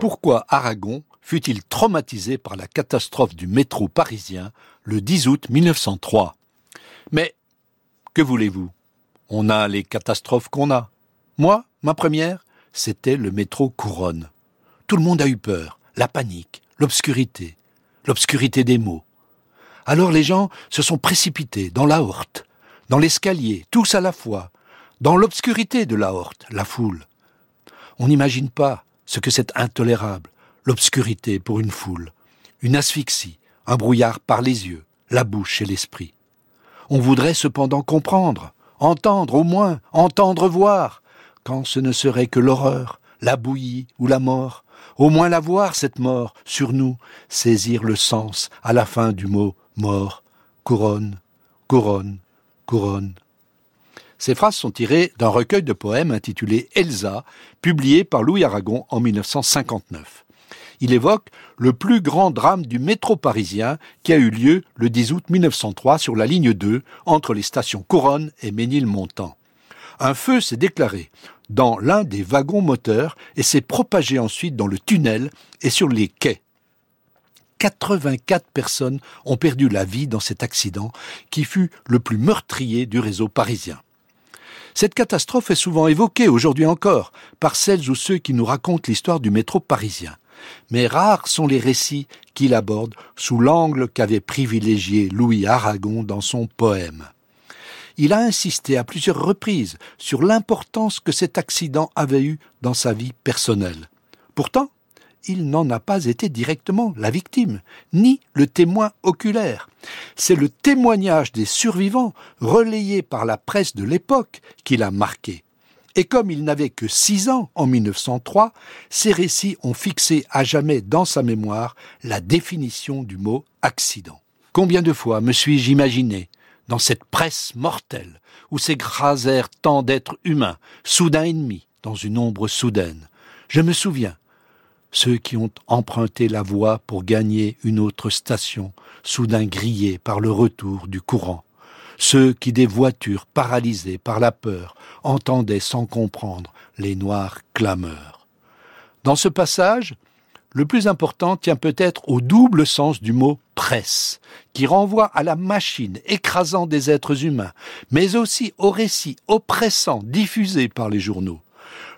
Pourquoi Aragon fut-il traumatisé par la catastrophe du métro parisien le 10 août 1903 Mais que voulez-vous? On a les catastrophes qu'on a. Moi, ma première, c'était le métro Couronne. Tout le monde a eu peur, la panique, l'obscurité, l'obscurité des mots. Alors les gens se sont précipités dans la horte, dans l'escalier, tous à la fois, dans l'obscurité de la horte, la foule. On n'imagine pas ce que c'est intolérable, l'obscurité pour une foule, une asphyxie, un brouillard par les yeux, la bouche et l'esprit. On voudrait cependant comprendre, entendre au moins, entendre voir, quand ce ne serait que l'horreur, la bouillie ou la mort, au moins la voir, cette mort, sur nous, saisir le sens à la fin du mot mort, couronne, couronne, couronne. Ces phrases sont tirées d'un recueil de poèmes intitulé Elsa, publié par Louis Aragon en 1959. Il évoque le plus grand drame du métro parisien qui a eu lieu le 10 août 1903 sur la ligne 2 entre les stations Couronne et Ménilmontant. Un feu s'est déclaré dans l'un des wagons moteurs et s'est propagé ensuite dans le tunnel et sur les quais. 84 personnes ont perdu la vie dans cet accident qui fut le plus meurtrier du réseau parisien. Cette catastrophe est souvent évoquée aujourd'hui encore par celles ou ceux qui nous racontent l'histoire du métro parisien. Mais rares sont les récits qui l'abordent sous l'angle qu'avait privilégié Louis Aragon dans son poème. Il a insisté à plusieurs reprises sur l'importance que cet accident avait eu dans sa vie personnelle. Pourtant, il n'en a pas été directement la victime, ni le témoin oculaire. C'est le témoignage des survivants, relayé par la presse de l'époque, qui l'a marqué. Et comme il n'avait que six ans en 1903, ces récits ont fixé à jamais dans sa mémoire la définition du mot accident. Combien de fois me suis-je imaginé, dans cette presse mortelle, où s'écrasèrent tant d'êtres humains, soudain ennemis, dans une ombre soudaine? Je me souviens, ceux qui ont emprunté la voie pour gagner une autre station, soudain grillés par le retour du courant, ceux qui des voitures paralysées par la peur entendaient sans comprendre les noirs clameurs. Dans ce passage, le plus important tient peut-être au double sens du mot presse, qui renvoie à la machine écrasant des êtres humains, mais aussi au récit oppressant diffusé par les journaux.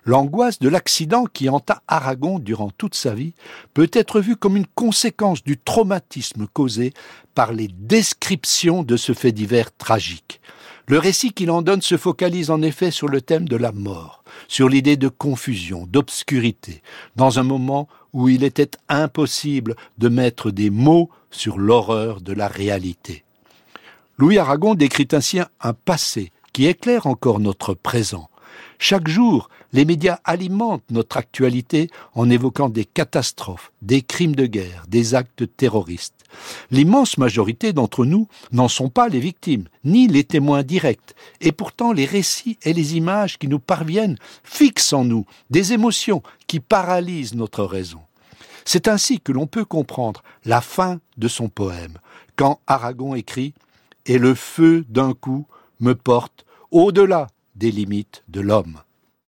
L'angoisse de l'accident qui hanta Aragon durant toute sa vie peut être vue comme une conséquence du traumatisme causé par les descriptions de ce fait divers tragique. Le récit qu'il en donne se focalise en effet sur le thème de la mort, sur l'idée de confusion, d'obscurité, dans un moment où il était impossible de mettre des mots sur l'horreur de la réalité. Louis Aragon décrit ainsi un passé qui éclaire encore notre présent, chaque jour, les médias alimentent notre actualité en évoquant des catastrophes, des crimes de guerre, des actes terroristes. L'immense majorité d'entre nous n'en sont pas les victimes, ni les témoins directs, et pourtant les récits et les images qui nous parviennent fixent en nous des émotions qui paralysent notre raison. C'est ainsi que l'on peut comprendre la fin de son poème, quand Aragon écrit Et le feu d'un coup me porte au-delà des limites de l'homme.